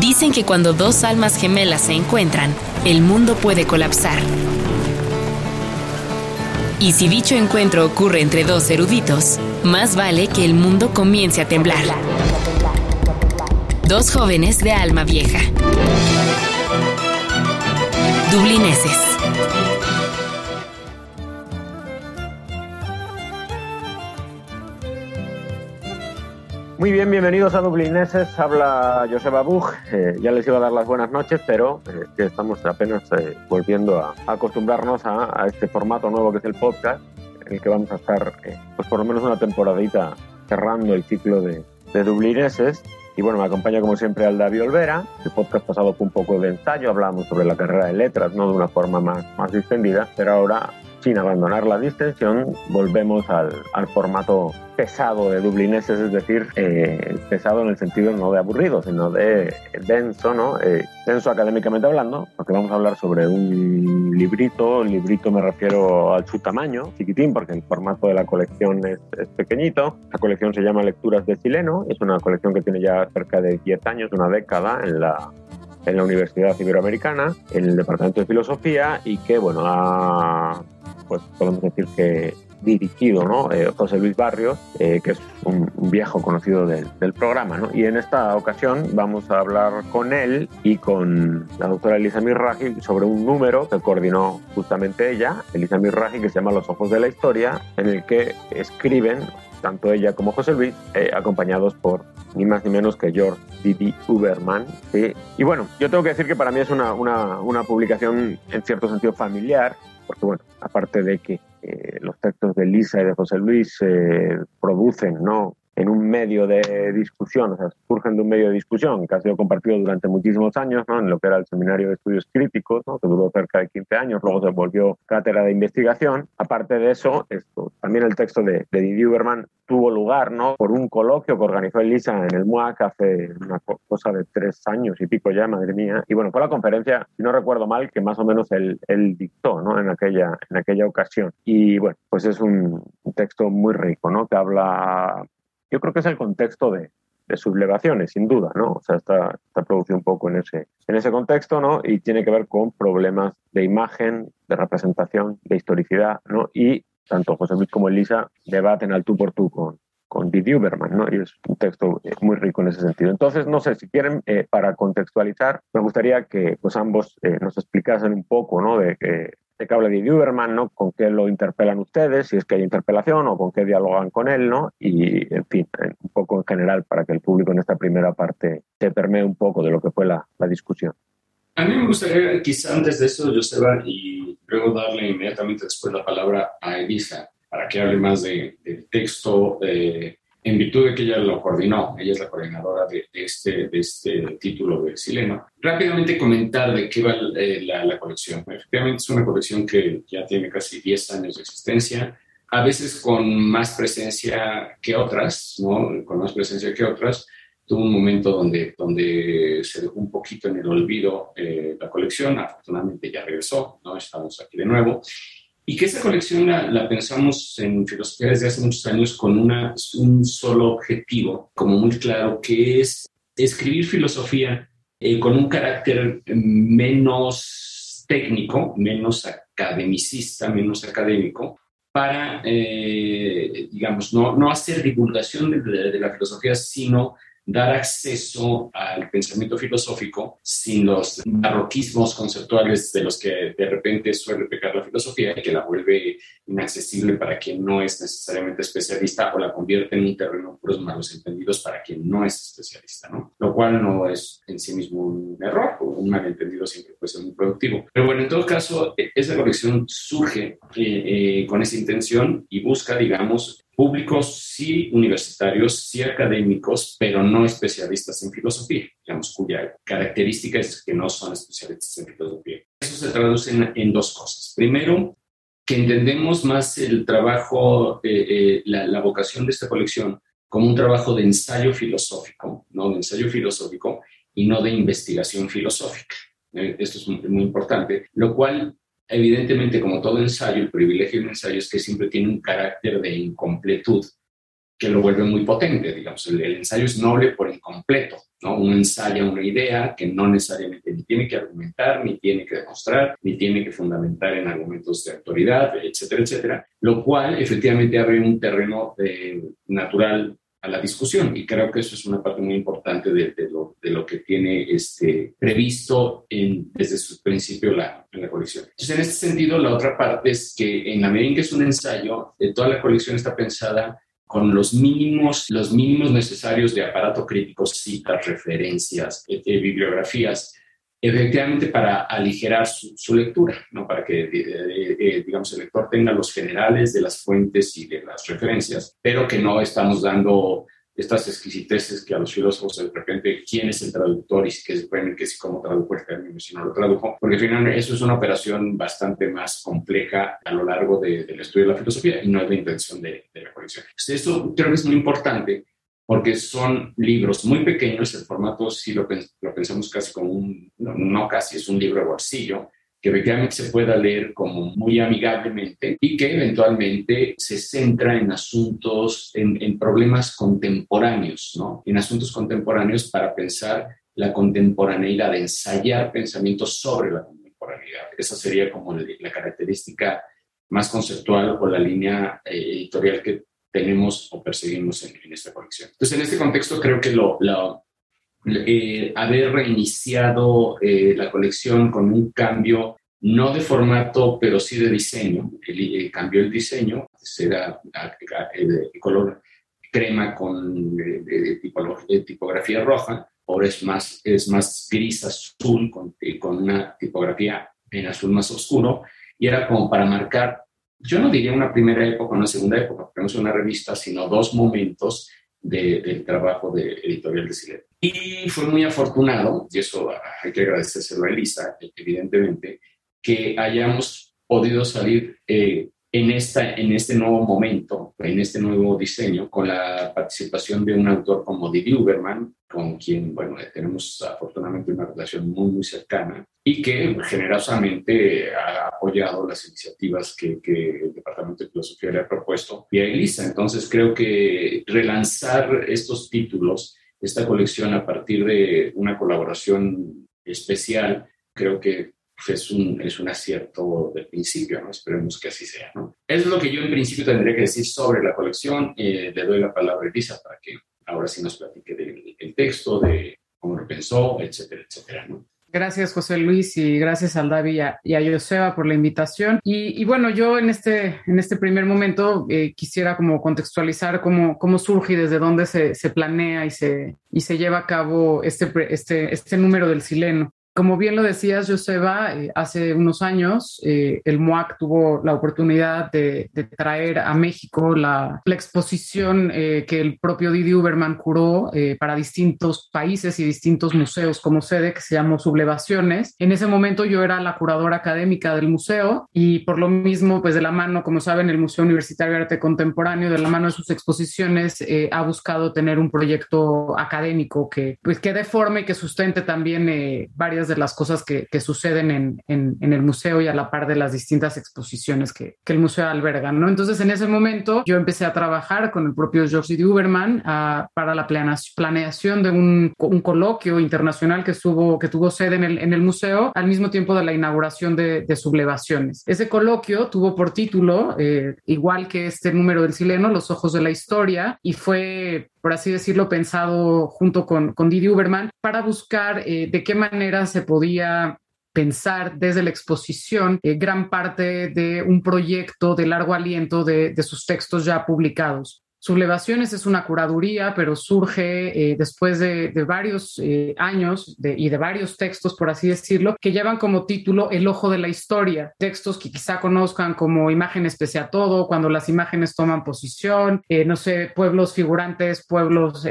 Dicen que cuando dos almas gemelas se encuentran, el mundo puede colapsar. Y si dicho encuentro ocurre entre dos eruditos, más vale que el mundo comience a temblar. Dos jóvenes de alma vieja. Dublineses. Muy bien, bienvenidos a Dublineses. Habla Joseba Bug. Eh, ya les iba a dar las buenas noches, pero eh, que estamos apenas eh, volviendo a, acostumbrarnos a, este formato nuevo que es el podcast, en el que vamos a estar, pues por lo menos una temporadita cerrando el ciclo de, de Dublineses. Y bueno, me acompaña como siempre Aldavi Olvera. El podcast pasado fue un poco de ensayo, hablábamos sobre la carrera de letras, no de una forma más, más distendida, pero ahora sin abandonar la distensión, volvemos al, al formato pesado de dublineses, es decir, eh, pesado en el sentido no de aburrido, sino de denso, ¿no? Eh, denso académicamente hablando, porque vamos a hablar sobre un librito, el librito me refiero a su tamaño, chiquitín, porque el formato de la colección es, es, pequeñito. La colección se llama Lecturas de Chileno, es una colección que tiene ya cerca de 10 años, una década en la en la Universidad Iberoamericana, en el Departamento de Filosofía, y que, bueno, ha pues podemos decir que dirigido, ¿no? Eh, José Luis Barrios, eh, que es un, viejo conocido del, programa, ¿no? Y en esta ocasión vamos a hablar con él y con la doctora Elisa Mirraji sobre un número que coordinó justamente ella, Elisa Mirraji, que se llama Los Ojos de la Historia, en el que escriben tanto ella como José Luis, eh, acompañados por ni más ni menos que George Didi Uberman. Y bueno, yo tengo que decir que para mí es una, una, una publicación en cierto sentido familiar, porque bueno, aparte de que eh, los textos de Lisa y de José Luis se producen, ¿no? En un medio de discusión, o sea, surgen de un medio de discusión que ha sido compartido durante muchísimos años, ¿no? en lo que era el Seminario de Estudios Críticos, ¿no? que duró cerca de 15 años, luego se volvió cátedra de investigación. Aparte de eso, esto, también el texto de, de Didier Uberman tuvo lugar ¿no? por un coloquio que organizó Elisa en el MUAC hace una cosa de tres años y pico ya, madre mía. Y bueno, fue la conferencia, si no recuerdo mal, que más o menos él, él dictó ¿no? en, aquella, en aquella ocasión. Y bueno, pues es un texto muy rico, ¿no? que habla yo creo que es el contexto de, sublevaciones, sin duda, ¿no? O sea, está, está producido un poco en ese, en ese contexto, ¿no? Y tiene que ver con problemas de imagen, de representación, de historicidad, ¿no? Y tanto José Luis como Elisa debaten al tú por tú con, con Didi Uberman, ¿no? Y es un texto eh, muy rico en ese sentido. Entonces, no sé, si quieren, eh, para contextualizar, me gustaría que pues ambos eh, nos explicasen un poco, ¿no? De, de qué habla Didi Uberman, ¿no? Con qué lo interpelan ustedes, si es que hay interpelación o con qué dialogan con él, ¿no? Y, en fin, un poco en general para que el público en esta primera parte se permee un poco de lo que fue la, la discusión. A mí me gustaría, quizá antes de eso, Joseba, y luego darle inmediatamente después la palabra a Elisa para que hable más de, del texto, eh, en virtud de que ella lo coordinó, ella es la coordinadora de, este, de este título de Sileno. Rápidamente comentar de qué va eh, la, la, colección. Efectivamente es una colección que ya tiene casi 10 años de existencia, a veces con más presencia que otras, ¿no? con más presencia que otras. Tuvo un momento donde, donde se dejó un poquito en el olvido eh, la colección, afortunadamente ya regresó, ¿no? estamos aquí de nuevo y que esa colección la, pensamos en filosofía desde hace muchos años con una, un solo objetivo, como muy claro, que es escribir filosofía eh, con un carácter menos técnico, menos academicista, menos académico, para, eh, digamos, no, no, hacer divulgación de, de la filosofía, sino dar acceso al pensamiento filosófico sin los barroquismos conceptuales de los que de repente suele pecar la filosofía y que la vuelve inaccesible para quien no es necesariamente especialista o la convierte en un terreno puros malos entendidos para quien no es especialista, ¿no? Lo cual no es en sí mismo un error, o un malentendido siempre puede ser muy productivo. Pero bueno, en todo caso, e-, esa colección surge eh, eh, con esa intención y busca, digamos, públicos sí universitarios, sí académicos, pero no especialistas en filosofía, digamos, cuya característica es que no son especialistas en filosofía. Eso se traduce en, dos cosas. Primero, que entendemos más el trabajo, eh, eh, la, vocación de esta colección como un trabajo de ensayo filosófico, ¿no? De ensayo filosófico y no de investigación filosófica. Eh, esto es muy, muy importante, lo cual Evidentemente, como todo ensayo, el privilegio de un ensayo es que siempre tiene un carácter de incompletud, que lo vuelve muy potente, digamos, el, ensayo es noble por incompleto, ¿no? Uno ensaya una idea que no necesariamente ni tiene que argumentar, ni tiene que demostrar, ni tiene que fundamentar en argumentos de autoridad, etcétera, etcétera, lo cual efectivamente abre un terreno eh, natural a la discusión y creo que eso es una parte muy importante de, lo, de lo, que tiene este, previsto en, desde su principio la, la, colección. Entonces, en este sentido, la otra parte es que en la medida en que es un ensayo, eh, toda la colección está pensada con los mínimos, los mínimos necesarios de aparato crítico, citas, referencias, eh, eh, bibliografías, efectivamente para aligerar su, lectura, ¿no? para que, eh, eh, digamos, el lector tenga los generales de las fuentes y de las referencias, pero que no estamos dando estas exquisiteces que a los filósofos de repente, ¿quién es el traductor? Y que se pueden que si cómo tradujo el término, si no lo tradujo, porque finalmente eso es una operación bastante más compleja a lo largo del estudio de la filosofía y no es la intención de, de la colección. Entonces, esto creo que es muy importante porque son libros muy pequeños, el formato si lo, lo pensamos casi como un, no, casi, es un libro de bolsillo, que efectivamente se pueda leer como muy amigablemente y que eventualmente se centra en asuntos, en, en problemas contemporáneos, ¿no? En asuntos contemporáneos para pensar la contemporaneidad, ensayar pensamientos sobre la contemporaneidad. Esa sería como la característica más conceptual o la línea eh, editorial que tenemos o perseguimos en, esta colección. Entonces, en este contexto, creo que lo, eh, haber reiniciado eh, la colección con un cambio, no de formato, pero sí de diseño, el, cambió el diseño, era de color crema con tipografía roja, ahora es más, es más gris azul con, con una tipografía en azul más oscuro, y era como para marcar yo no diría una primera época una segunda época, porque no es una revista, sino dos momentos del trabajo de editorial de Silet. Y fue muy afortunado, y eso hay que agradecérselo a Elisa, evidentemente, que hayamos podido salir eh, en, esta, en este nuevo momento, en este nuevo diseño, con la participación de un autor como Didi Uberman, con quien, bueno, tenemos afortunadamente una relación muy, muy cercana y que generosamente ha apoyado las iniciativas que, que el Departamento de Filosofía le ha propuesto y a Elisa. Entonces creo que relanzar estos títulos, esta colección a partir de una colaboración especial, creo que es un, es un acierto del principio, ¿no? Esperemos que así sea, ¿no? Es lo que yo en principio tendría que decir sobre la colección. Eh, le doy la palabra a Elisa para que ahora sí nos platique del, texto, de cómo lo pensó, etcétera, etcétera, ¿no? Gracias, José Luis, y gracias al David y a, Joseba por la invitación. Y, bueno, yo en este, en este primer momento eh, quisiera como contextualizar cómo, cómo surge y desde dónde se, se, planea y se, y se lleva a cabo este, este, este número del sileno. Como bien lo decías, Joseba, eh, hace unos años eh, el MOAC tuvo la oportunidad de, traer a México la, exposición eh, que el propio Didi Uberman curó para distintos países y distintos museos como sede, que se llamó Sublevaciones. En ese momento yo era la curadora académica del museo y por lo mismo, pues de la mano, como saben, el Museo Universitario de Arte Contemporáneo, de la mano de sus exposiciones, ha buscado tener un proyecto académico que, pues, que deforme y que sustente también varias de las cosas que, suceden en, el museo y a la par de las distintas exposiciones que, el museo alberga, ¿no? Entonces, en ese momento yo empecé a trabajar con el propio George D. Uberman ah, para la planeación de un, coloquio internacional que, estuvo, que tuvo sede en el, museo al mismo tiempo de la inauguración de, Sublevaciones. Ese coloquio tuvo por título, eh, igual que este número del sileno, Los ojos de la historia, y fue por así decirlo, pensado junto con, Didi Uberman para buscar eh, de qué manera se podía pensar desde la exposición eh, gran parte de un proyecto de largo aliento de sus textos ya publicados. Sublevaciones es una curaduría, pero surge eh, después de, varios eh, años y de varios textos, por así decirlo, que llevan como título El ojo de la historia. Textos que quizá conozcan como Imágenes pese a todo, cuando las imágenes toman posición, eh, no sé, pueblos figurantes, pueblos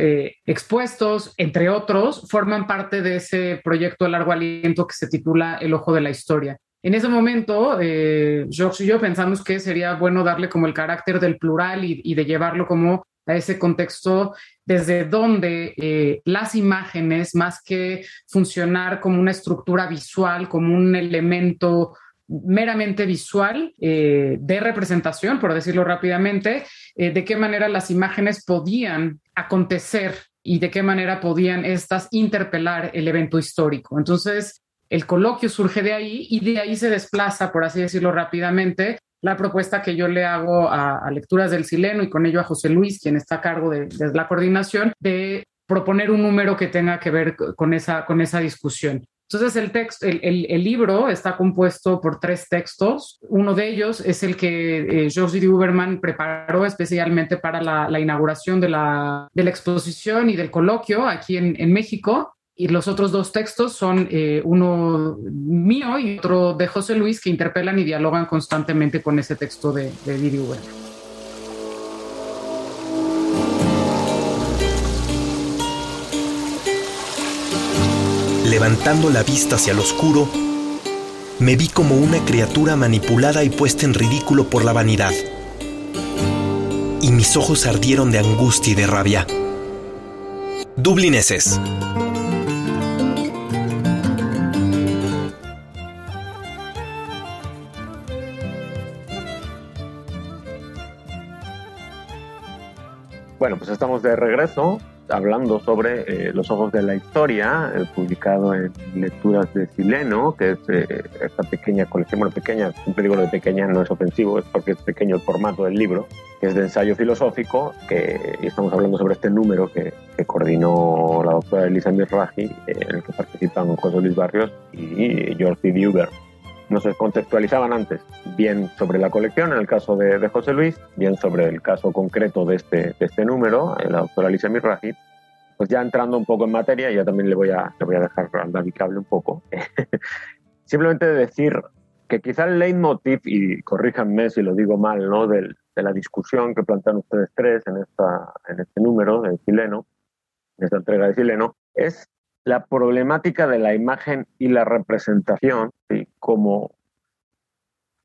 expuestos, entre otros, forman parte de ese proyecto de largo aliento que se titula El ojo de la historia. En ese momento, eh, George y yo pensamos que sería bueno darle como el carácter del plural y, de llevarlo como a ese contexto desde donde eh, las imágenes, más que funcionar como una estructura visual, como un elemento meramente visual eh, de representación, por decirlo rápidamente, eh, de qué manera las imágenes podían acontecer y de qué manera podían estas interpelar el evento histórico. Entonces, el coloquio surge de ahí y de ahí se desplaza, por así decirlo rápidamente, la propuesta que yo le hago a, Lecturas del Sileno y con ello a José Luis, quien está a cargo de, la coordinación, de proponer un número que tenga que ver con esa, con esa discusión. Entonces, el, texto, el, libro está compuesto por tres textos. Uno de ellos es el que eh, George D. Uberman preparó especialmente para la, inauguración de la, de la, exposición y del coloquio aquí en México. Y los otros dos textos son eh, uno mío y otro de José Luis que interpelan y dialogan constantemente con ese texto de, de D. Uberman. levantando la vista hacia lo oscuro, me vi como una criatura manipulada y puesta en ridículo por la vanidad. Y mis ojos ardieron de angustia y de rabia. Dublineses. Bueno, pues estamos de regreso hablando sobre eh, Los Ojos de la Historia, eh, publicado en Lecturas de Sileno, que es eh, esta pequeña colección, bueno, pequeña, siempre digo lo de pequeña no es ofensivo, es porque es pequeño el formato del libro, que es de ensayo filosófico, que, y estamos hablando sobre este número que, coordinó la doctora Elisa Mirraji, en el que participan José Luis Barrios y George D. Uber no se contextualizaban antes, bien sobre la colección, en el caso de, José Luis, bien sobre el caso concreto de este, de este número, la doctora Alicia Mirrajit, pues ya entrando un poco en materia, yo también le voy a, le voy a dejar andar mi cable un poco. Simplemente decir que quizá el leitmotiv, y corríjanme si lo digo mal, ¿no? de la discusión que plantean ustedes tres en, esta, en este número de Chileno, en esta entrega de Chileno, es la problemática de la imagen y la representación, como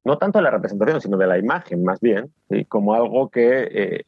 no tanto de la representación, sino de la imagen más bien, como algo que eh,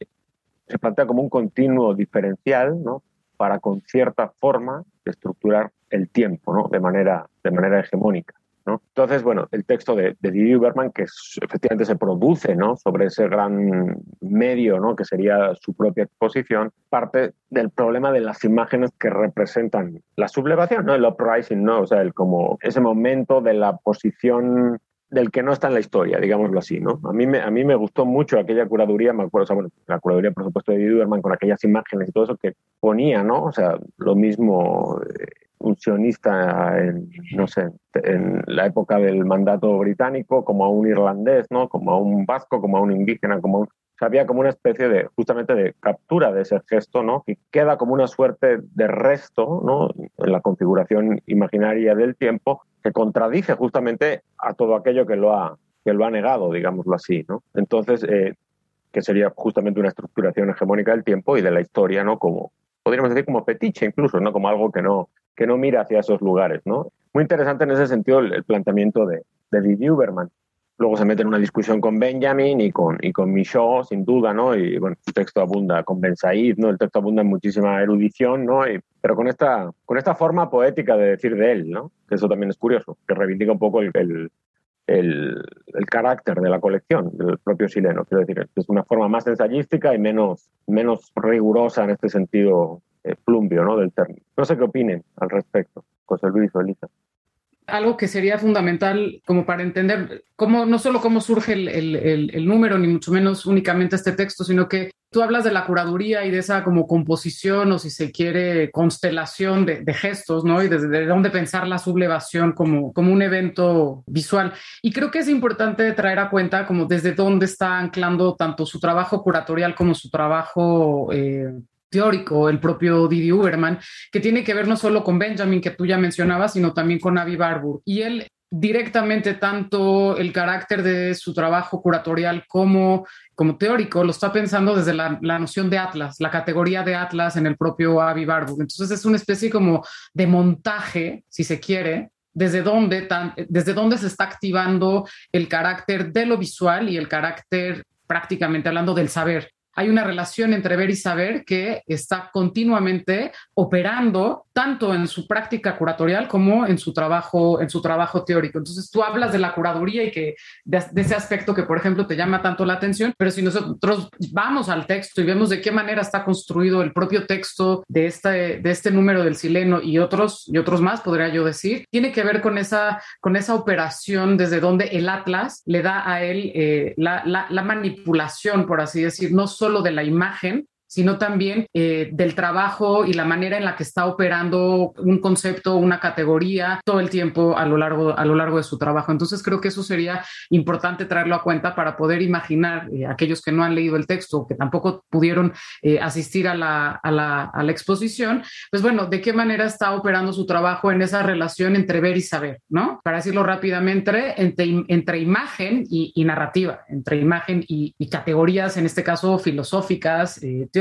se plantea como un continuo diferencial ¿no? para con cierta forma estructurar el tiempo ¿no? de, manera, de manera hegemónica. Entonces, bueno, el texto de, de Didi Uberman, que efectivamente se produce ¿no? sobre ese gran medio ¿no? que sería su propia exposición, parte del problema de las imágenes que representan la sublevación, ¿no? el uprising, ¿no? o sea, el, como ese momento de la posición del que no está en la historia, digámoslo así, ¿no? A mí me, a mí me gustó mucho aquella curaduría, me acuerdo, la curaduría, por supuesto, de Didi Uberman con aquellas imágenes y todo eso que ponía, ¿no? O sea, lo mismo eh, un sionista en, no sé, en la época del mandato británico, como a un irlandés, ¿no? Como a un vasco, como a un indígena, como había como una especie de, justamente de captura de ese gesto, ¿no? Que queda como una suerte de resto, ¿no? En la configuración imaginaria del tiempo, que contradice justamente a todo aquello que lo ha, que lo ha negado, digámoslo así, ¿no? Entonces, eh, que sería justamente una estructuración hegemónica del tiempo y de la historia, ¿no? Como, podríamos decir como fetiche incluso, ¿no? Como algo que no, que no mira hacia esos lugares, ¿no? Muy interesante en ese sentido el, planteamiento de, de Didi Uberman. Luego se mete en una discusión con Benjamin y con, y con Michaud, sin duda, ¿no? Y bueno, el texto abunda con Ben Said, ¿no? El texto abunda en muchísima erudición, ¿no? pero con esta, con esta forma poética de decir de él, ¿no? Que eso también es curioso, que reivindica un poco el, el, el, carácter de la colección del propio chileno. Quiero decir, es una forma más ensayística y menos, menos rigurosa en este sentido eh, plumbio ¿no? del término. No sé qué opinen al respecto, José Luis o Elisa. Algo que sería fundamental como para entender cómo, no solo cómo surge el, el, el, número, ni mucho menos únicamente este texto, sino que tú hablas de la curaduría y de esa como composición o si se quiere constelación de, gestos, ¿no? Y desde dónde pensar la sublevación como, como un evento visual. Y creo que es importante traer a cuenta como desde dónde está anclando tanto su trabajo curatorial como su trabajo eh, teórico, el propio Didi Uberman, que tiene que ver no solo con Benjamin, que tú ya mencionabas, sino también con Avi Barbour. Y él directamente tanto el carácter de su trabajo curatorial como, como teórico lo está pensando desde la, noción de Atlas, la categoría de Atlas en el propio Avi Barbour. Entonces es una especie como de montaje, si se quiere, desde dónde, desde dónde se está activando el carácter de lo visual y el carácter prácticamente hablando del saber hay una relación entre ver y saber que está continuamente operando tanto en su práctica curatorial como en su trabajo, en su trabajo teórico. Entonces tú hablas de la curaduría y que de, ese aspecto que, por ejemplo, te llama tanto la atención, pero si nosotros vamos al texto y vemos de qué manera está construido el propio texto de este, de este número del sileno y otros, y otros más, podría yo decir, tiene que ver con esa, con esa operación desde donde el Atlas le da a él eh, la, la manipulación, por así decir, no solo de la imagen, sino también eh, del trabajo y la manera en la que está operando un concepto, una categoría todo el tiempo a lo largo, a lo largo de su trabajo. Entonces creo que eso sería importante traerlo a cuenta para poder imaginar eh, aquellos que no han leído el texto, que tampoco pudieron eh, asistir a la, a, la, exposición, pues bueno, de qué manera está operando su trabajo en esa relación entre ver y saber, ¿no? Para decirlo rápidamente, entre, entre imagen y, narrativa, entre imagen y, categorías, en este caso filosóficas, teóricas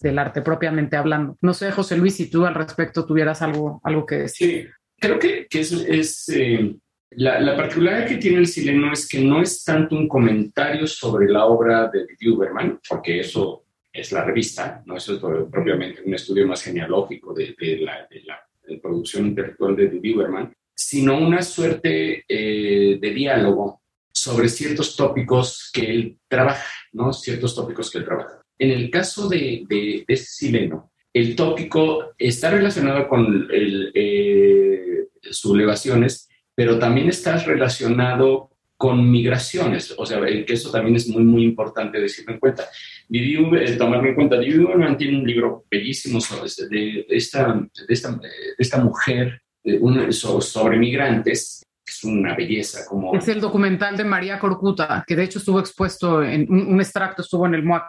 del arte propiamente hablando. No sé, José Luis, si tú al respecto tuvieras algo, algo que decir. Sí, creo que, que es, eh, la, la, particularidad que tiene el sileno es que no es tanto un comentario sobre la obra de Huberman, porque eso es la revista, no es propiamente un estudio más genealógico de, de, la, de la, producción intelectual de Huberman, sino una suerte eh, de diálogo sobre ciertos tópicos que él trabaja, ¿no? Ciertos tópicos que él trabaja. En el caso de, de, este sileno, el tópico está relacionado con el, eh, sublevaciones, pero también está relacionado con migraciones, o sea, que eso también es muy, muy importante decirlo en cuenta. Eh, tomarme en cuenta, Viviu tiene un libro bellísimo sobre, de, esta, de, esta, de esta mujer un, sobre migrantes, es una belleza. Como... Es el documental de María Corcuta, que de hecho estuvo expuesto, en un, un extracto estuvo en el MUAC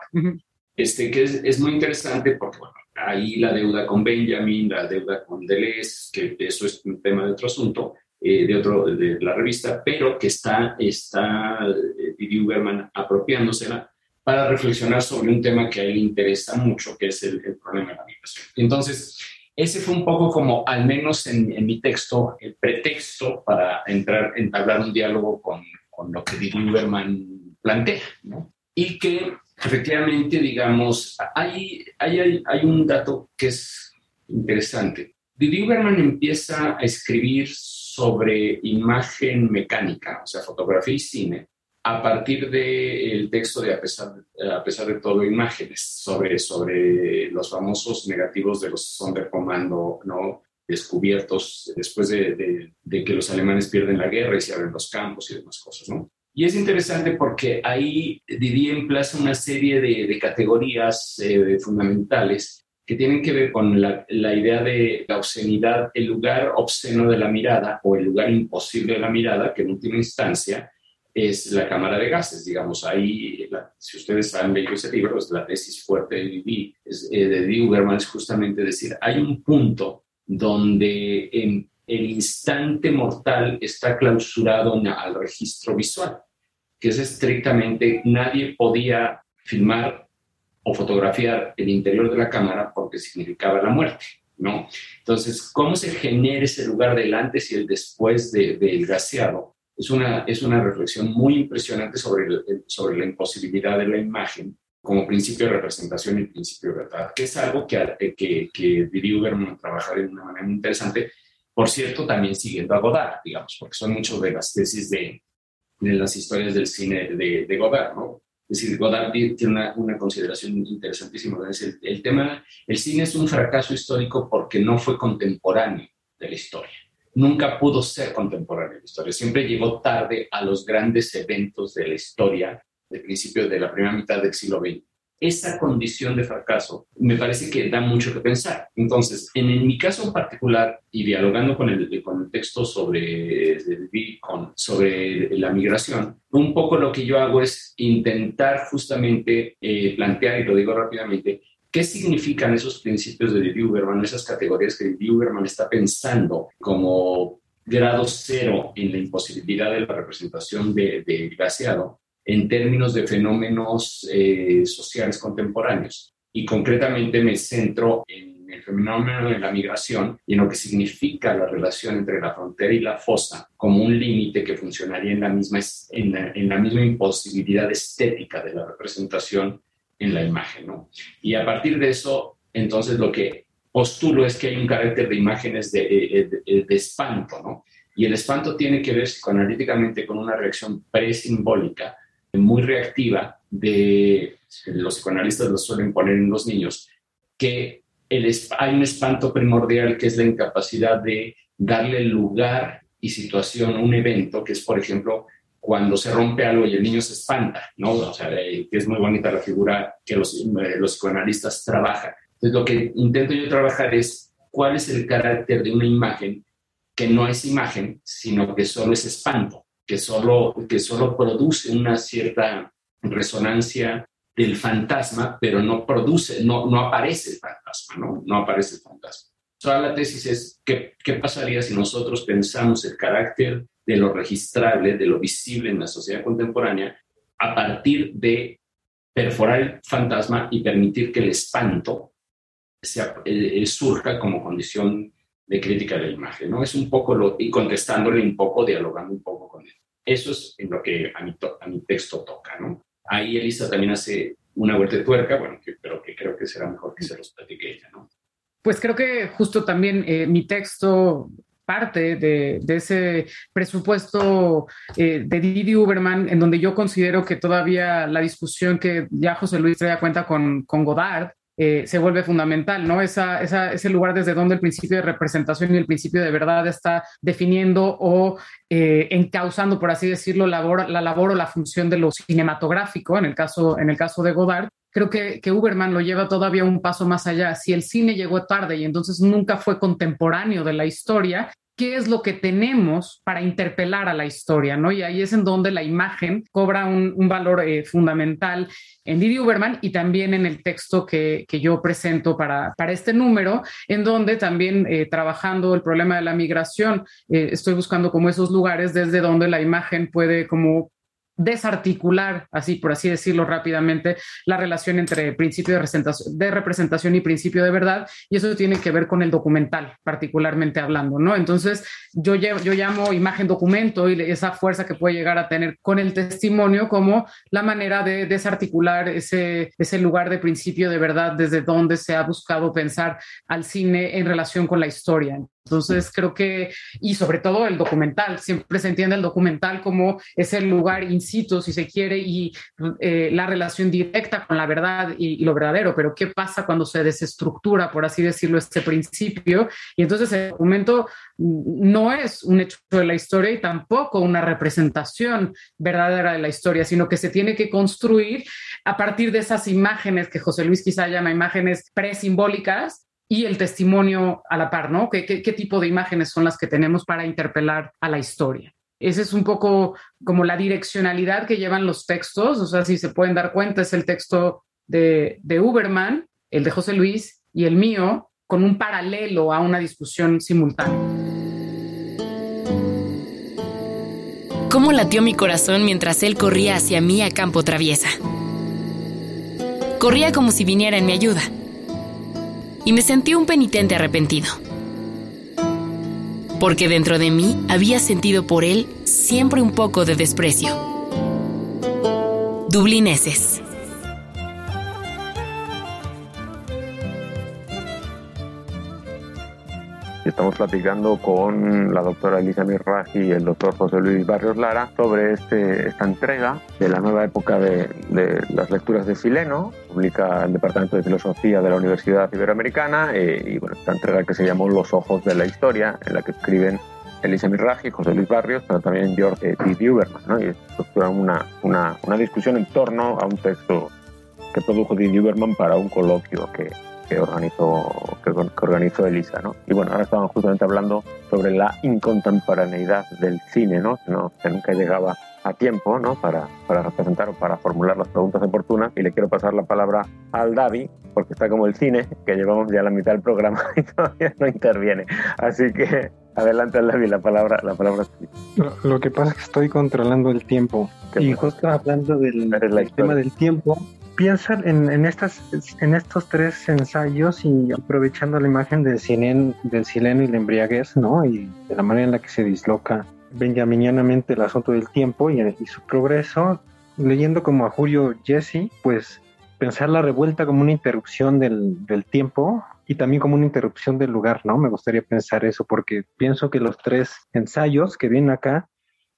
este, que es, muy interesante porque, bueno, ahí la deuda con Benjamin, la deuda con Deleuze, que eso es un tema de otro asunto, eh, de, otro, de la revista, pero que está, está eh, Didi Uberman apropiándosela para reflexionar sobre un tema que a él interesa mucho, que es el, problema de la migración. Entonces, ese fue un poco como, al menos en, en mi texto, el pretexto para entrar, entablar un diálogo con, con lo que Didi Uberman plantea, ¿no? Y que efectivamente, digamos, hay, hay, hay, un dato que es interesante. Didi Uberman empieza a escribir sobre imagen mecánica, o sea, fotografía y cine, a partir del texto de a pesar, a pesar de todo, imágenes, sobre, sobre los famosos negativos de los Sonderkommando, ¿no? descubiertos después de, de, de, que los alemanes pierden la guerra y se abren los campos y demás cosas, ¿no? Y es interesante porque ahí Didier emplaza una serie de, categorías eh, fundamentales que tienen que ver con la, idea de la obscenidad, el lugar obsceno de la mirada o el lugar imposible de la mirada, que en última instancia es la cámara de gases. Digamos, ahí, si ustedes han leído ese libro, es la tesis fuerte de es, eh, de Uberman, es justamente decir, hay un punto donde en el instante mortal está clausurado al registro visual que es estrictamente nadie podía filmar o fotografiar el interior de la cámara porque significaba la muerte, ¿no? Entonces, ¿cómo se genera ese lugar del antes y el después del de, gaseado? Es una, es una reflexión muy impresionante sobre, sobre la imposibilidad de la imagen como principio de representación y principio de verdad, que es algo que, que, que Didi Uberman trabaja de una manera muy interesante, por cierto, también siguiendo a Godard, digamos, porque son muchas de las tesis de, de las historias del cine de, de Godard, ¿no? Es decir, Godard tiene una, una consideración interesantísima. Es el, el, tema, el cine es un fracaso histórico porque no fue contemporáneo de la historia. Nunca pudo ser contemporáneo de la historia. Siempre llegó tarde a los grandes eventos de la historia de principio de la primera mitad del siglo XX esa condición de fracaso me parece que da mucho que pensar. Entonces, en, mi caso en particular, y dialogando con el, con el texto sobre, sobre la migración, un poco lo que yo hago es intentar justamente eh, plantear, y lo digo rápidamente, ¿Qué significan esos principios de Didi Uberman, esas categorías que Didi Uberman está pensando como grado cero en la imposibilidad de la representación del de glaciado? En términos de fenómenos eh, sociales contemporáneos. Y concretamente me centro en el fenómeno de la migración y en lo que significa la relación entre la frontera y la fosa como un límite que funcionaría en la, misma, en la, en la misma imposibilidad estética de la representación en la imagen. ¿no? Y a partir de eso, entonces lo que postulo es que hay un carácter de imágenes de, de, de espanto, ¿no? Y el espanto tiene que ver psicoanalíticamente con una reacción presimbólica muy reactiva de, los psicoanalistas lo suelen poner en los niños, que el, hay un espanto primordial que es la incapacidad de darle lugar y situación a un evento, que es, por ejemplo, cuando se rompe algo y el niño se espanta, ¿no? O que es muy bonita la figura que los, eh, los psicoanalistas trabajan. Entonces, lo que intento yo trabajar es cuál es el carácter de una imagen que no es imagen, sino que solo es espanto, que solo, que solo produce una cierta resonancia del fantasma, pero no produce, no, no aparece el fantasma, ¿no? No aparece el fantasma. Toda la tesis es, ¿qué, ¿qué pasaría si nosotros pensamos el carácter de lo registrable, de lo visible en la sociedad contemporánea, a partir de perforar el fantasma y permitir que el espanto sea, eh, surja como condición de crítica de la imagen, ¿no? Es un poco lo, y contestándole un poco, dialogando un poco con él. Eso es en lo que a mi, a mi texto toca, ¿no? Ahí Elisa también hace una vuelta de tuerca, bueno, pero que creo que será mejor que se los platique ella, ¿no? Pues creo que justo también eh, mi texto parte de, ese presupuesto eh, de Didi Uberman, en donde yo considero que todavía la discusión que ya José Luis traía cuenta con, con Godard, eh, se vuelve fundamental, ¿no? Esa, esa, ese lugar desde donde el principio de representación y el principio de verdad está definiendo o eh, encauzando, por así decirlo, labor, la labor o la función de lo cinematográfico, en el caso, en el caso de Godard. Creo que, que Uberman lo lleva todavía un paso más allá. Si el cine llegó tarde y entonces nunca fue contemporáneo de la historia, qué es lo que tenemos para interpelar a la historia, ¿no? Y ahí es en donde la imagen cobra un, valor eh, fundamental en Didi Uberman y también en el texto que, que yo presento para, para, este número, en donde también eh, trabajando el problema de la migración, eh, estoy buscando como esos lugares desde donde la imagen puede como desarticular, así por así decirlo rápidamente, la relación entre principio de representación, y principio de verdad, y eso tiene que ver con el documental, particularmente hablando, ¿no? Entonces, yo, yo llamo imagen documento y esa fuerza que puede llegar a tener con el testimonio como la manera de desarticular ese, ese lugar de principio de verdad desde donde se ha buscado pensar al cine en relación con la historia. Entonces creo que, y sobre todo el documental, siempre se entiende el documental como ese lugar in situ, si se quiere, y eh, la relación directa con la verdad y, y, lo verdadero, pero ¿qué pasa cuando se desestructura, por así decirlo, este principio? Y entonces el documento no es un hecho de la historia y tampoco una representación verdadera de la historia, sino que se tiene que construir a partir de esas imágenes que José Luis quizá llama imágenes presimbólicas, y el testimonio a la par, ¿no? ¿Qué, ¿Qué, tipo de imágenes son las que tenemos para interpelar a la historia? Ese es un poco como la direccionalidad que llevan los textos, o sea, si se pueden dar cuenta, es el texto de, de Uberman, el de José Luis y el mío, con un paralelo a una discusión simultánea. ¿Cómo latió mi corazón mientras él corría hacia mí a campo traviesa? Corría como si viniera en mi ayuda y me sentí un penitente arrepentido. Porque dentro de mí había sentido por él siempre un poco de desprecio. Dublineses. Estamos platicando con la doctora Elisa Mirraji y el doctor José Luis Barrios Lara sobre este, esta entrega de la nueva época de, las lecturas de Sileno, publica el Departamento de Filosofía de la Universidad Iberoamericana, eh, y bueno, esta entrega que se llamó Los Ojos de la Historia, en la que escriben Elisa Mirraji, José Luis Barrios, pero también George T. Uberman, ¿no? y estructuran una, una, una discusión en torno a un texto que produjo Didi Uberman para un coloquio que, que organizó, que, que, organizó Elisa, ¿no? Y bueno, ahora estaban justamente hablando sobre la incontemporaneidad del cine, ¿no? Que, no, que nunca llegaba a tiempo, ¿no? Para, para representar o para formular las preguntas oportunas. Y le quiero pasar la palabra al Davi, porque está como el cine, que llevamos ya la mitad del programa y todavía no interviene. Así que adelante, Davi, la palabra, la palabra lo, lo, que pasa es que estoy controlando el tiempo. Y justo hablando del, del tema del tiempo, piensa en, estos tres ensayos y aprovechando la imagen del, cinen, del sileno y la embriaguez, ¿no? Y de la manera en la que se disloca benjaminianamente el asunto del tiempo y, su progreso, leyendo como a Julio Jesse, pues pensar la revuelta como una interrupción del tiempo y también como una interrupción del lugar, ¿no? Me gustaría pensar eso porque pienso que los tres ensayos que vienen acá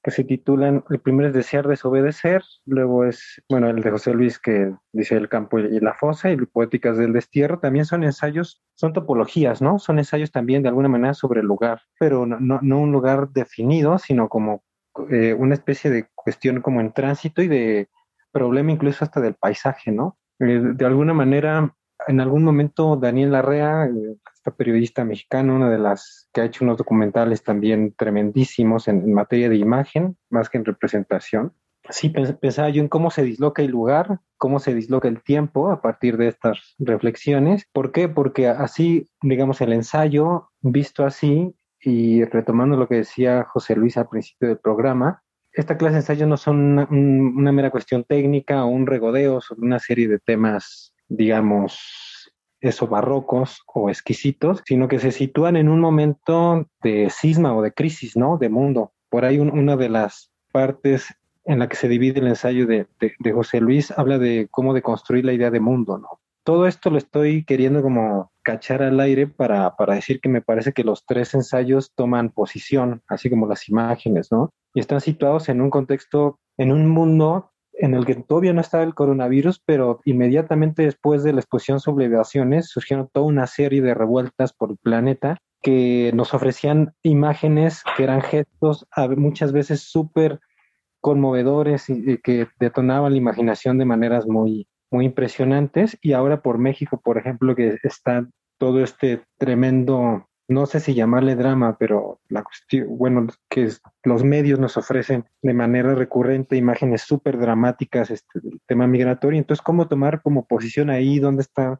que se titulan, el primero es Desear desobedecer, luego es, bueno, el de José Luis que dice El campo y la fosa, y Poéticas del destierro, también son ensayos, son topologías, ¿no? Son ensayos también de alguna manera sobre el lugar, pero no, no, un lugar definido, sino como eh, una especie de cuestión como en tránsito y de problema incluso hasta del paisaje, ¿no? Eh, de alguna manera, en algún momento Daniel Larrea, eh, periodista mexicana, una de las que ha hecho unos documentales también tremendísimos en, materia de imagen, más que en representación. Sí, pensaba yo en cómo se disloca el lugar, cómo se disloca el tiempo a partir de estas reflexiones. ¿Por qué? Porque así, digamos, el ensayo, visto así, y retomando lo que decía José Luis al principio del programa, esta clase de ensayos no son una, una mera cuestión técnica o un regodeo sobre una serie de temas, digamos, eso barrocos o exquisitos, sino que se sitúan en un momento de cisma o de crisis, ¿no? De mundo. Por ahí una de las partes en la que se divide el ensayo de, de, José Luis habla de cómo de construir la idea de mundo, ¿no? Todo esto lo estoy queriendo como cachar al aire para, para decir que me parece que los tres ensayos toman posición, así como las imágenes, ¿no? Y están situados en un contexto, en un mundo en el que todavía no estaba el coronavirus, pero inmediatamente después de la exposición sublevaciones surgieron toda una serie de revueltas por el planeta que nos ofrecían imágenes que eran gestos muchas veces súper conmovedores y, que detonaban la imaginación de maneras muy, muy impresionantes. Y ahora por México, por ejemplo, que está todo este tremendo no sé si llamarle drama, pero la cuestión, bueno, que los medios nos ofrecen de manera recurrente imágenes súper dramáticas este, del tema migratorio. Entonces, ¿cómo tomar como posición ahí? ¿Dónde está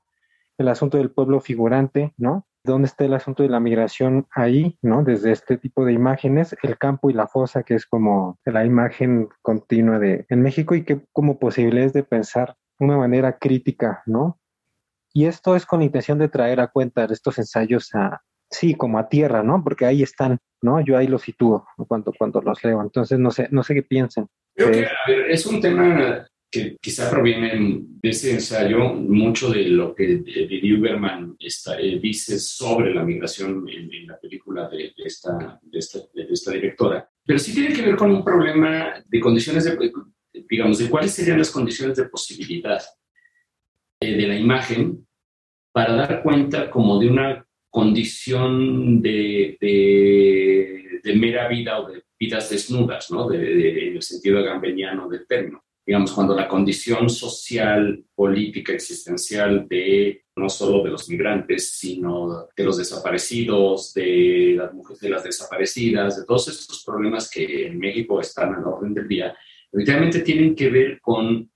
el asunto del pueblo figurante, ¿no? ¿Dónde está el asunto de la migración ahí, ¿no? Desde este tipo de imágenes, el campo y la fosa, que es como la imagen continua de en México y que como posibilidades de pensar una manera crítica, ¿no? Y esto es con intención de traer a cuenta estos ensayos a, sí, como a tierra, ¿no? Porque ahí están, ¿no? Yo ahí los sitúo cuando, cuando los leo. Entonces, no sé, no sé qué piensen. Creo que, a ver, es un tema que quizá proviene de ese ensayo, mucho de lo que Didi Uberman está, eh, dice sobre la migración en, la película de, esta, de, esta, de, esta, directora, pero sí tiene que ver con un problema de condiciones de, digamos, de cuáles serían las condiciones de posibilidad eh, de la imagen para dar cuenta como de una condición de, de, mera vida o de vidas desnudas, ¿no? en el sentido gambeniano del término. Digamos, cuando la condición social, política, existencial de no solo de los migrantes, sino de los desaparecidos, de las mujeres, de las desaparecidas, de todos estos problemas que en México están al orden del día, evidentemente tienen que ver con,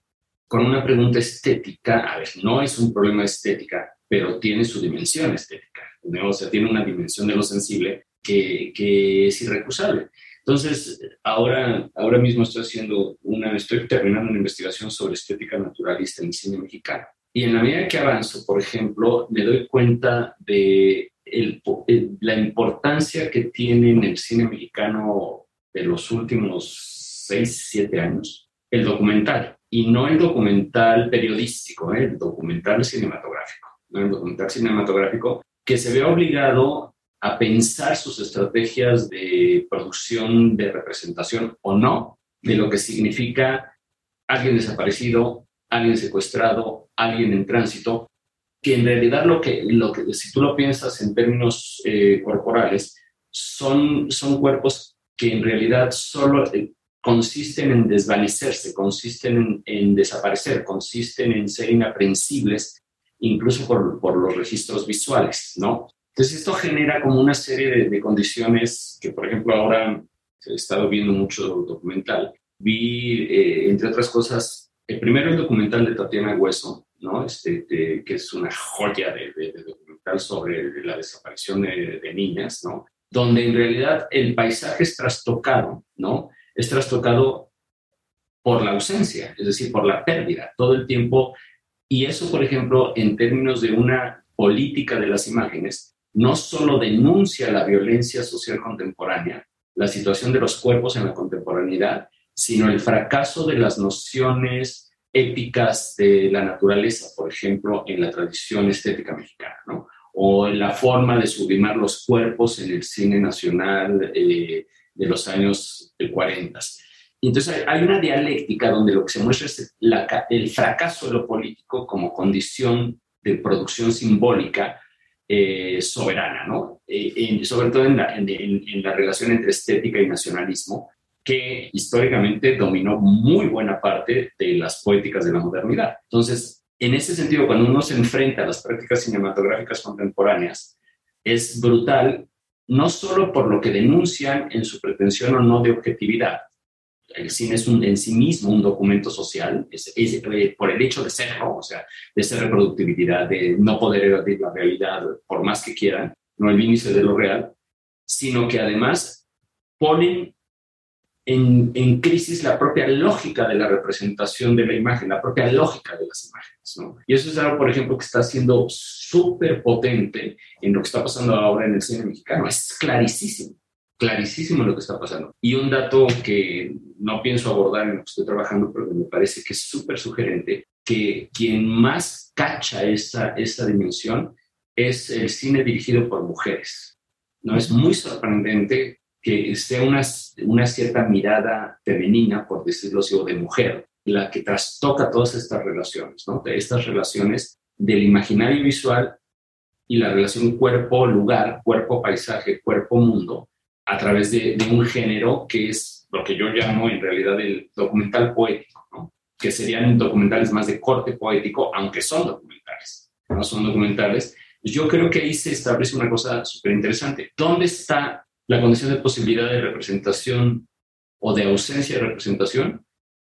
con una pregunta estética. A ver, no es un problema estética, pero tiene su dimensión estética. O sea, tiene una dimensión de lo sensible que, que es irrecusable. Entonces, ahora, ahora mismo estoy haciendo una, estoy terminando una investigación sobre estética naturalista en el cine mexicano. Y en la medida que avanzo, por ejemplo, me doy cuenta de el, la importancia que tiene en el cine mexicano de los últimos seis, siete años el documental. Y no el documental periodístico, ¿eh? el documental cinematográfico. ¿no? El documental cinematográfico que se ve obligado a pensar sus estrategias de producción, de representación o no, de lo que significa alguien desaparecido, alguien secuestrado, alguien en tránsito, que en realidad lo que, lo que si tú lo piensas en términos eh, corporales, son, son cuerpos que en realidad solo eh, consisten en desvanecerse, consisten en, en, desaparecer, consisten en ser inaprensibles incluso por, por los registros visuales, ¿no? Entonces esto genera como una serie de, condiciones que, por ejemplo, ahora he estado viendo mucho documental. Vi, eh, entre otras cosas, el primero el documental de Tatiana Hueso, ¿no? Este, que es una joya de, de, documental sobre la desaparición de, niñas, ¿no? Donde en realidad el paisaje es trastocado, ¿no? Es trastocado por la ausencia, es decir, por la pérdida. Todo el tiempo y eso, por ejemplo, en términos de una política de las imágenes, no solo denuncia la violencia social contemporánea, la situación de los cuerpos en la contemporaneidad, sino el fracaso de las nociones épicas de la naturaleza, por ejemplo, en la tradición estética mexicana, o la forma de sublimar los cuerpos en el cine nacional eh, de los años 40. Entonces hay una dialéctica donde lo que se muestra es el fracaso de lo político como condición de producción simbólica eh, soberana, ¿no? Eh, sobre todo en la, en la relación entre estética y nacionalismo, que históricamente dominó muy buena parte de las poéticas de la modernidad. Entonces, en ese sentido, cuando uno se enfrenta a las prácticas cinematográficas contemporáneas, es brutal, no solo por lo que denuncian en su pretensión o no de objetividad. El cine es un, en sí mismo un documento social, es, eh, por el hecho de serlo, o sea, de esa reproductibilidad, de no poder evadir la realidad por más que quieran, no el índice de lo real, sino que además ponen en, crisis la propia lógica de la representación de la imagen, la propia lógica de las imágenes. ¿no? Y eso es algo, por ejemplo, que está siendo súper potente en lo que está pasando ahora en el cine mexicano. Es clarísimo, clarísimo lo que está pasando. Y un dato que no pienso abordar en lo que estoy trabajando, pero que me parece que es súper sugerente, que quien más cacha esa, esa dimensión es el cine dirigido por mujeres. ¿no? Es muy sorprendente que sea una, una cierta mirada femenina, por decirlo así, o de mujer, la que trastoca todas estas relaciones, ¿no? De estas relaciones del imaginario visual y la relación cuerpo-lugar, cuerpo-paisaje, cuerpo-mundo, a través de, de, un género que es lo que yo llamo en realidad el documental poético, ¿no? que serían documentales más de corte poético, aunque son documentales, no son documentales. Yo creo que ahí se establece una cosa súper interesante. ¿Dónde está la condición de posibilidad de representación o de ausencia de representación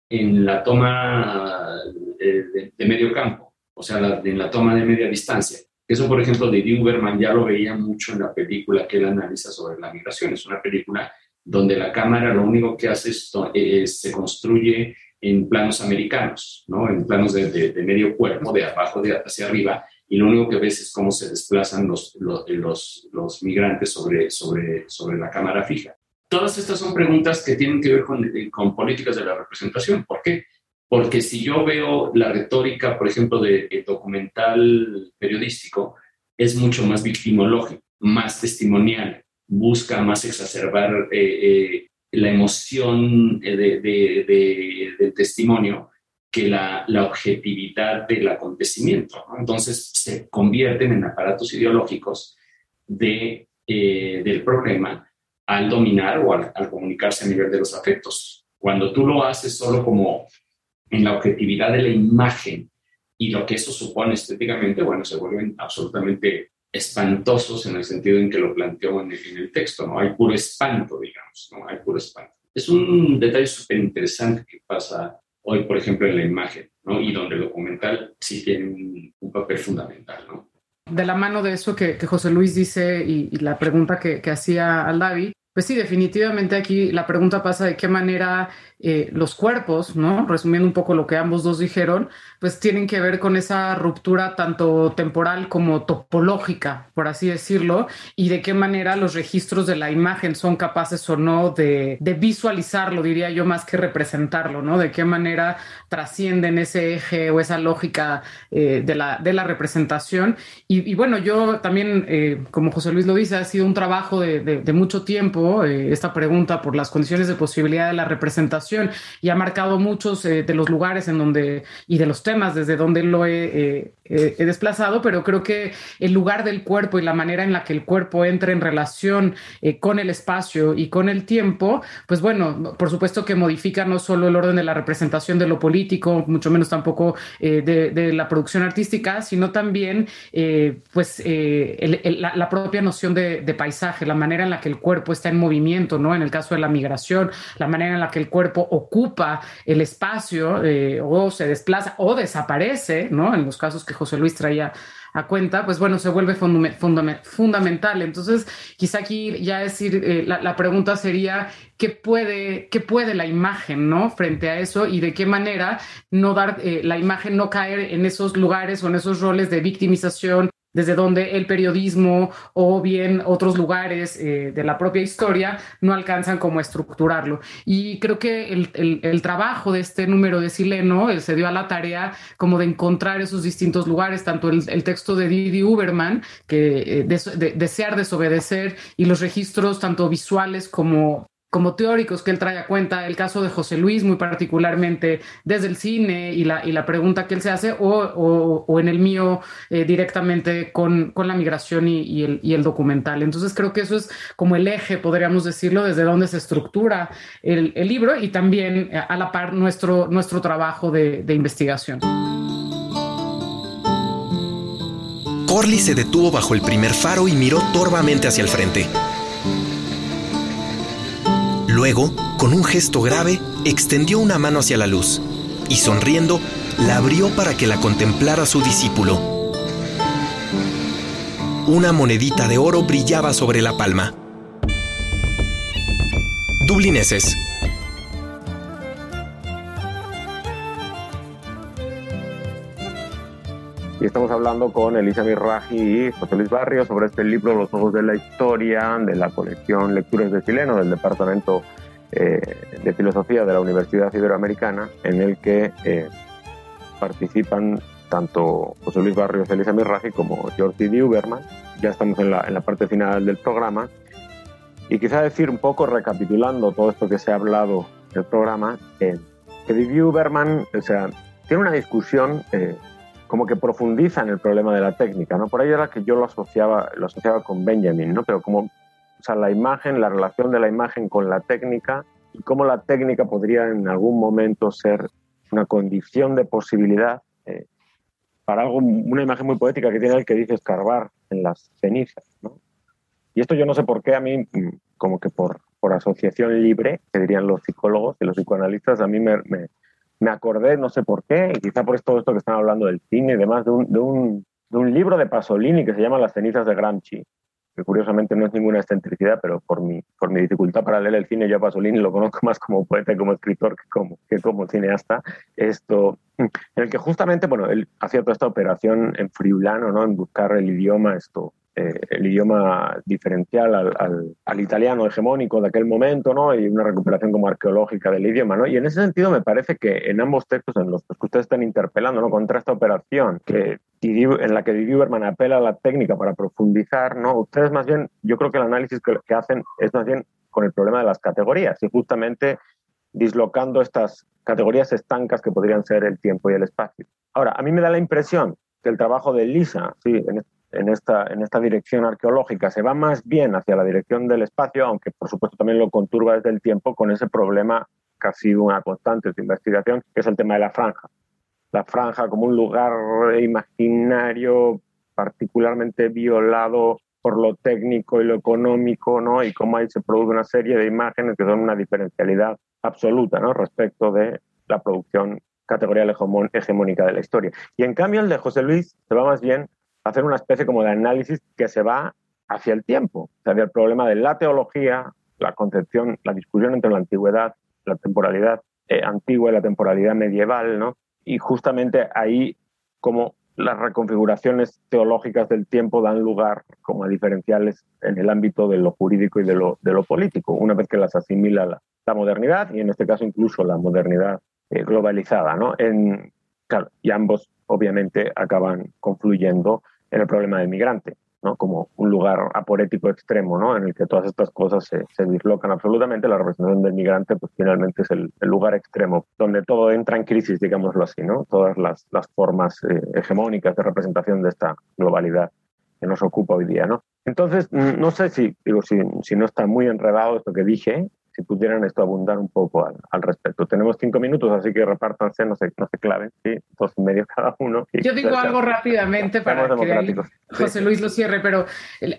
en la toma de, medio campo, o sea, en la toma de media distancia. Eso, por ejemplo, de Uberman ya lo veía mucho en la película que él analiza sobre la migración. Es una película donde la cámara lo único que hace es, se construye en planos americanos, ¿no? en planos de, de, medio cuerpo, de abajo de, hacia arriba, y lo único que ves es cómo se desplazan los, los, los, migrantes sobre, sobre, sobre la cámara fija. Todas estas son preguntas que tienen que ver con, eh, con políticas de la representación. ¿Por qué? Porque si yo veo la retórica, por ejemplo, de, documental periodístico, es mucho más victimológico, más testimonial, busca más exacerbar eh, eh, la emoción de, de, del testimonio que la, la objetividad del acontecimiento. Entonces se convierten en aparatos ideológicos de, eh, del problema al dominar o al, comunicarse a nivel de los afectos. Cuando tú lo haces solo como en la objetividad de la imagen y lo que eso supone estéticamente, bueno, se vuelven absolutamente espantosos en el sentido en que lo planteó en el, en el texto, ¿no? Hay puro espanto, digamos, ¿no? Hay puro espanto. Es un detalle súper interesante que pasa hoy, por ejemplo, en la imagen, ¿no? Y donde el documental sí tiene un, papel fundamental, ¿no? De la mano de eso que, José Luis dice y, la pregunta que, que hacía al David, pues sí, definitivamente aquí la pregunta pasa de qué manera eh, los cuerpos. Resumiendo un poco lo que ambos dos dijeron, pues tienen que ver con esa ruptura tanto temporal como topológica, por así decirlo, y de qué manera los registros de la imagen son capaces o no de, visualizarlo, diría yo, más que representarlo, ¿no? De qué manera trascienden ese eje o esa lógica eh, de, la, de representación. Y, bueno, yo también, eh, como José Luis lo dice, ha sido un trabajo de, de mucho tiempo esta pregunta por las condiciones de posibilidad de la representación y ha marcado muchos eh, de los lugares en donde y de los temas desde donde lo he, he, desplazado, pero creo que el lugar del cuerpo y la manera en la que el cuerpo entra en relación eh, con el espacio y con el tiempo, pues bueno, por supuesto que modifica no solo el orden de la representación de lo político, mucho menos tampoco de, la producción artística, sino también pues la, propia noción de, de paisaje, la manera en la que el cuerpo está en movimiento, ¿no? En el caso de la migración, la manera en la que el cuerpo ocupa el espacio eh, o se desplaza o desaparece, ¿no? En los casos que José Luis traía a cuenta, pues bueno, se vuelve fundamental. Entonces, quizá aquí ya decir, eh, la, pregunta sería, ¿qué puede, ¿qué puede la imagen, ¿no? Frente a eso y de qué manera no dar, eh, la imagen no caer en esos lugares o en esos roles de victimización, desde donde el periodismo o bien otros lugares eh, de la propia historia no alcanzan como estructurarlo. Y creo que el, trabajo de este número de Sileno él se dio a la tarea como de encontrar esos distintos lugares, tanto el, texto de Didi Uberman, que eh, desear desobedecer, y los registros tanto visuales como como teóricos que él trae a cuenta, el caso de José Luis muy particularmente desde el cine y la, y la pregunta que él se hace, o, o, en el mío eh, directamente con, con, la migración y, el, y, el, documental. Entonces creo que eso es como el eje, podríamos decirlo, desde donde se estructura el, libro y también eh, a la par nuestro, nuestro trabajo de, de investigación. Corley se detuvo bajo el primer faro y miró torvamente hacia el frente. Luego, con un gesto grave, extendió una mano hacia la luz y sonriendo, la abrió para que la contemplara su discípulo. Una monedita de oro brillaba sobre la palma. Dublineses. Y estamos hablando con Elisa Mirraji y José Luis Barrio sobre este libro Los Ojos de la Historia de la colección Lecturas de Chileno del Departamento eh, de Filosofía de la Universidad Iberoamericana, en el que eh, participan tanto José Luis Barrios, Elisa Mirraji como George D. Uberman. Ya estamos en la, en la parte final del programa. Y quizá decir un poco, recapitulando todo esto que se ha hablado del programa, eh, que D. Uberman o sea, tiene una discusión eh, como que profundiza en el problema de la técnica, ¿no? Por ahí era que yo lo asociaba, lo asociaba con Benjamin, ¿no? Pero como, o sea, la imagen, la relación de la imagen con la técnica y cómo la técnica podría en algún momento ser una condición de posibilidad eh, para algo, una imagen muy poética que tiene el que dice escarbar en las cenizas, ¿no? Y esto yo no sé por qué a mí, como que por, por asociación libre, que dirían los psicólogos y los psicoanalistas, a mí me acordé, no sé por qué, y quizá por todo esto que están hablando del cine y demás, de un, de un, de un libro de Pasolini que se llama Las cenizas de Gramsci, que curiosamente no es ninguna excentricidad, pero por mi, por mi dificultad para leer el cine, yo a Pasolini lo conozco más como poeta y como escritor que como, que como cineasta, esto, en el que justamente, bueno, él hacía toda esta operación en friulano, ¿no? En buscar el idioma, esto, eh, el idioma diferencial al, al, italiano hegemónico de aquel momento, ¿no? Y una recuperación como arqueológica del idioma, ¿no? Y en ese sentido me parece que en ambos textos en los que ustedes están interpelando, ¿no? Contra esta operación que en la que Didi apela a la técnica para profundizar, ¿no? Ustedes más bien, yo creo que el análisis que, hacen es más bien con el problema de las categorías y justamente dislocando estas categorías estancas que podrían ser el tiempo y el espacio. Ahora, a mí me da la impresión que el trabajo de Lisa, sí, en esta, en esta dirección arqueológica se va más bien hacia la dirección del espacio, aunque por supuesto también lo conturba desde el tiempo con ese problema que ha sido una constante de investigación, que es el tema de la franja. La franja como un lugar imaginario particularmente violado por lo técnico y lo económico, ¿no? Y cómo ahí se produce una serie de imágenes que son una diferencialidad absoluta, ¿no? Respecto de la producción categorial hegemónica de la historia. Y en cambio el de José Luis se va más bien hacer una especie como de análisis que se va hacia el tiempo, sea, el problema de la teología, la concepción, la discusión entre la antigüedad, la temporalidad eh, antigua y la temporalidad medieval, ¿no? Y justamente ahí como las reconfiguraciones teológicas del tiempo dan lugar como a diferenciales en el ámbito de lo jurídico y de lo, de lo político, una vez que las asimila la, la modernidad y en este caso incluso la modernidad eh, globalizada, ¿no? En, claro, y ambos obviamente acaban confluyendo en el problema del migrante, ¿no? como un lugar aporético extremo ¿no? en el que todas estas cosas se, se dislocan absolutamente. La representación del migrante pues finalmente es el, lugar extremo donde todo entra en crisis, digámoslo así, ¿no? todas las, formas eh, hegemónicas de representación de esta globalidad que nos ocupa hoy día. ¿no? Entonces, no sé si, digo, si, si no está muy enredado esto que dije, si pudieran esto abundar un poco al, respecto. Tenemos cinco minutos, así que repártanse, no se, no se claven, ¿sí? dos y medio cada uno. Yo digo algo rápidamente para que José Luis lo cierre, pero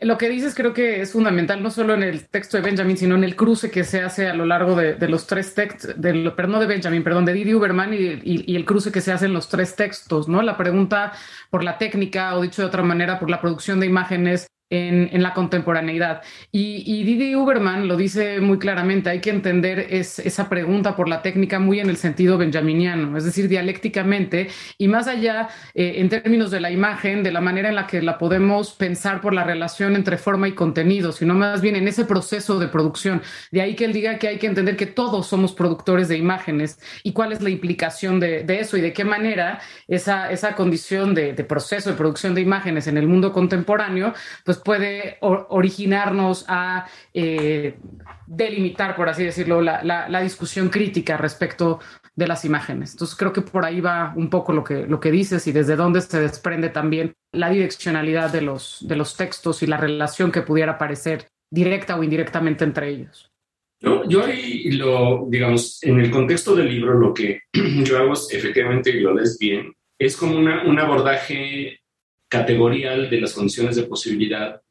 lo que dices creo que es fundamental, no solo en el texto de Benjamin, sino en el cruce que se hace a lo largo de, los tres textos, de, perdón, no de Benjamin, perdón, de Didi Uberman y, y, el cruce que se hace en los tres textos, ¿no? La pregunta por la técnica, o dicho de otra manera, por la producción de imágenes en, la contemporaneidad. Y, y, Didi Uberman lo dice muy claramente, hay que entender es, esa pregunta por la técnica muy en el sentido benjaminiano, es decir, dialécticamente y más allá eh, en términos de la imagen, de la manera en la que la podemos pensar por la relación entre forma y contenido, sino más bien en ese proceso de producción. De ahí que él diga que hay que entender que todos somos productores de imágenes y cuál es la implicación de, eso y de qué manera esa, esa condición de, de proceso de producción de imágenes en el mundo contemporáneo, pues pues, puede originarnos a eh, delimitar, por así decirlo, la, discusión crítica respecto de las imágenes. Entonces creo que por ahí va un poco lo que, lo que dices y desde dónde se desprende también la direccionalidad de los, de los textos y la relación que pudiera aparecer directa o indirectamente entre ellos. yo ahí lo, digamos, en el contexto del libro, lo que yo hago es, efectivamente, y lo lees bien, es como un abordaje categorial de las condiciones de posibilidad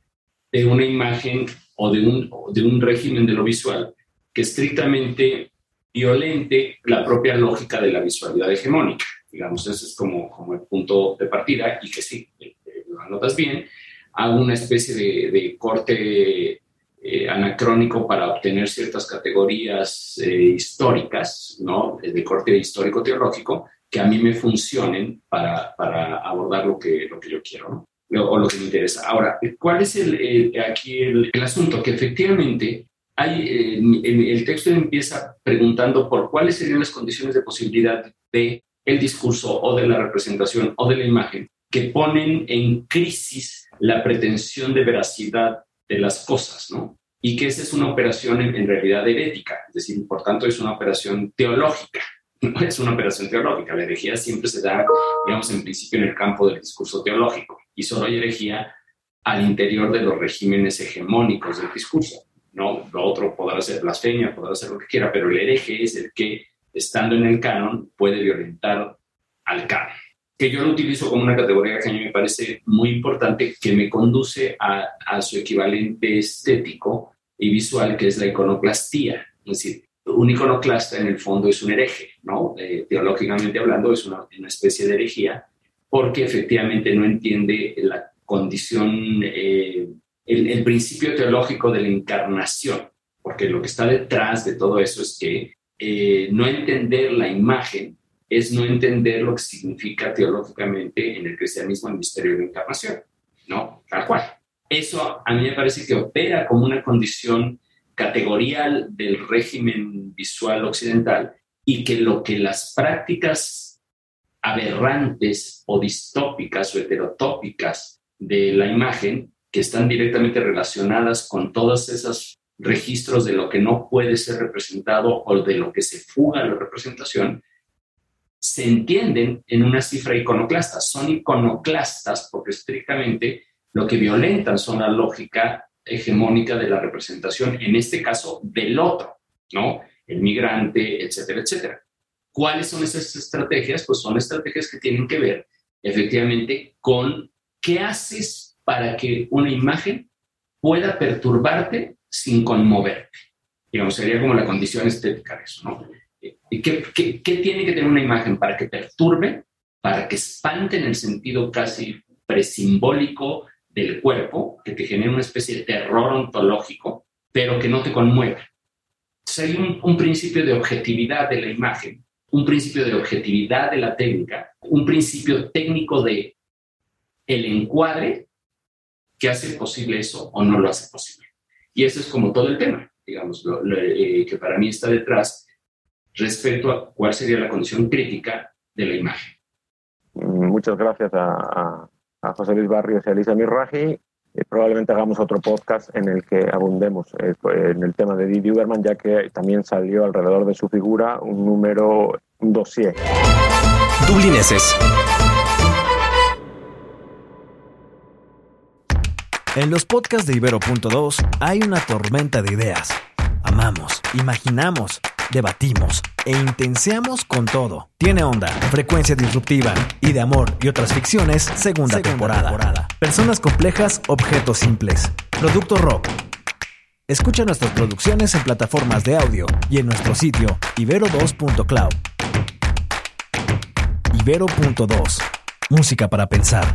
de una imagen o de un, de un régimen de lo visual que estrictamente violente la propia lógica de la visualidad hegemónica. Digamos, ese es como, como el punto de partida y que sí, eh, eh, lo anotas bien, a una especie de, corte eh, anacrónico para obtener ciertas categorías históricas, ¿no? de corte histórico-teológico, que a mí me funcionen para, para abordar lo que, lo que yo quiero o lo que me interesa. Ahora, ¿cuál es el, aquí el, el, asunto? Que efectivamente hay, el texto empieza preguntando por cuáles serían las condiciones de posibilidad de el discurso o de la representación o de la imagen que ponen en crisis la pretensión de veracidad de las cosas, ¿no? Y que esa es una operación en, en realidad herética, es decir, por tanto es una operación teológica, no es una operación teológica. La herejía siempre se da, digamos, en principio en el campo del discurso teológico y solo hay herejía al interior de los regímenes hegemónicos del discurso. ¿no? Lo otro podrá ser blasfemia, podrá ser lo que quiera, pero el hereje es el que, estando en el canon, puede violentar al canon. Que yo lo utilizo como una categoría que a mí me parece muy importante, que me conduce a, a su equivalente estético y visual, que es la iconoclastía. Es decir, un iconoclasta en el fondo es un hereje, ¿no? Eh, teológicamente hablando es una, especie de herejía porque efectivamente no entiende la condición, eh, el, principio teológico de la encarnación, porque lo que está detrás de todo eso es que eh, no entender la imagen es no entender lo que significa teológicamente en el cristianismo el misterio de la encarnación, ¿no? Tal cual. Eso a mí me parece que opera como una condición categorial del régimen visual occidental y que lo que las prácticas aberrantes o distópicas o heterotópicas de la imagen, que están directamente relacionadas con todos esos registros de lo que no puede ser representado o de lo que se fuga la representación, se entienden en una cifra iconoclasta. Son iconoclastas porque estrictamente lo que violentan son la lógica hegemónica de la representación, en este caso del otro, ¿no? El migrante, etcétera, etcétera. ¿Cuáles son esas estrategias? Pues son estrategias que tienen que ver efectivamente con qué haces para que una imagen pueda perturbarte sin conmoverte. Digamos, sería como la condición estética de eso, ¿no? ¿Qué, qué, qué tiene que tener una imagen para que perturbe, para que espante en el sentido casi presimbólico del cuerpo que te genera una especie de terror ontológico, pero que no te conmueve. Entonces hay un, principio de objetividad de la imagen, un principio de objetividad de la técnica, un principio técnico de el encuadre que hace posible eso o no lo hace posible. Y eso es como todo el tema, digamos, eh, que para mí está detrás respecto a cuál sería la condición crítica de la imagen. Muchas gracias a José Luis Barrios y a Elisa Mirraji. Probablemente hagamos otro podcast en el que abundemos eh, en el tema de Didi Uberman, ya que también salió alrededor de su figura un número, un dossier. Dublineses. En los podcasts de Ibero.2 hay una tormenta de ideas. Amamos, imaginamos debatimos e intenseamos con todo. Tiene onda, frecuencia disruptiva y de amor y otras ficciones, segunda, temporada. Personas complejas, objetos simples. Producto rock. Escucha nuestras producciones en plataformas de audio y en nuestro sitio ibero2.cloud. Ibero.2. Música para pensar.